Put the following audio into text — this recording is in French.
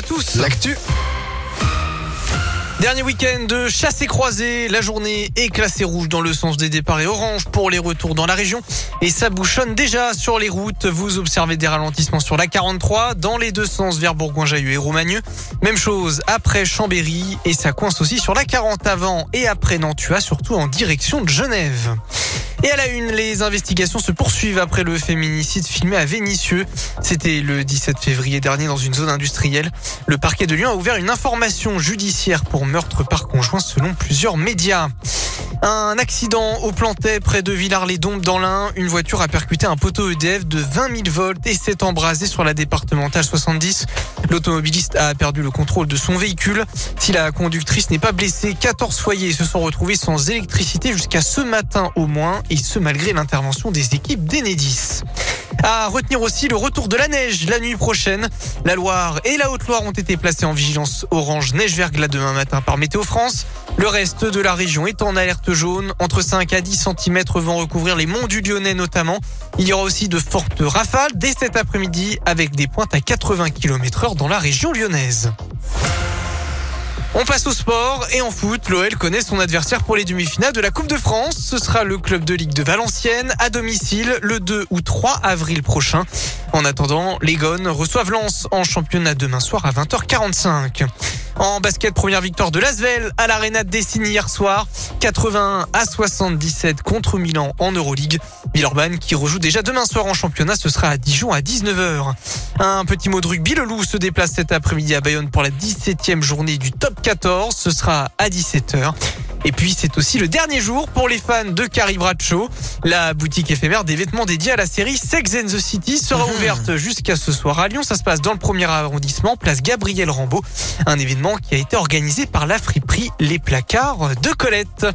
à tous. L'actu. Dernier week-end de chasse et croisée. La journée est classée rouge dans le sens des départs et orange pour les retours dans la région. Et ça bouchonne déjà sur les routes. Vous observez des ralentissements sur la 43 dans les deux sens vers Bourgoin-Jallieu et Romagneux. Même chose après Chambéry et ça coince aussi sur la 40 avant et après Nantua, surtout en direction de Genève. Et à la une, les investigations se poursuivent après le féminicide filmé à Vénissieux. C'était le 17 février dernier dans une zone industrielle. Le parquet de Lyon a ouvert une information judiciaire pour meurtre par conjoint selon plusieurs médias. Un accident au Plantet près de Villars-les-Dombes dans l'Ain. Une voiture a percuté un poteau EDF de 20 000 volts et s'est embrasée sur la départementale 70. L'automobiliste a perdu le contrôle de son véhicule. Si la conductrice n'est pas blessée, 14 foyers se sont retrouvés sans électricité jusqu'à ce matin au moins et ce malgré l'intervention des équipes d'Enedis. À retenir aussi le retour de la neige la nuit prochaine. La Loire et la Haute-Loire ont été placées en vigilance orange neige-verglas demain matin par Météo France. Le reste de la région est en alerte jaune. Entre 5 à 10 cm vont recouvrir les monts du Lyonnais notamment. Il y aura aussi de fortes rafales dès cet après-midi avec des pointes à 80 km heure dans la région lyonnaise. On passe au sport et en foot, l'OL connaît son adversaire pour les demi-finales de la Coupe de France. Ce sera le club de Ligue de Valenciennes à domicile le 2 ou 3 avril prochain. En attendant, les Gones reçoivent Lens en championnat demain soir à 20h45. En basket, première victoire de Lasvel à l'Arena de Dessine hier soir. 81 à 77 contre Milan en Euroleague. Villeurbanne qui rejoue déjà demain soir en championnat, ce sera à Dijon à 19h. Un petit mot de rugby, le Loup se déplace cet après-midi à Bayonne pour la 17e journée du top 14, ce sera à 17h. Et puis c'est aussi le dernier jour pour les fans de Carrie Bradshaw. La boutique éphémère des vêtements dédiés à la série Sex and the City sera mmh. ouverte jusqu'à ce soir à Lyon. Ça se passe dans le premier arrondissement, place Gabriel Rambaud. Un événement qui a été organisé par la friperie Les Placards de Colette.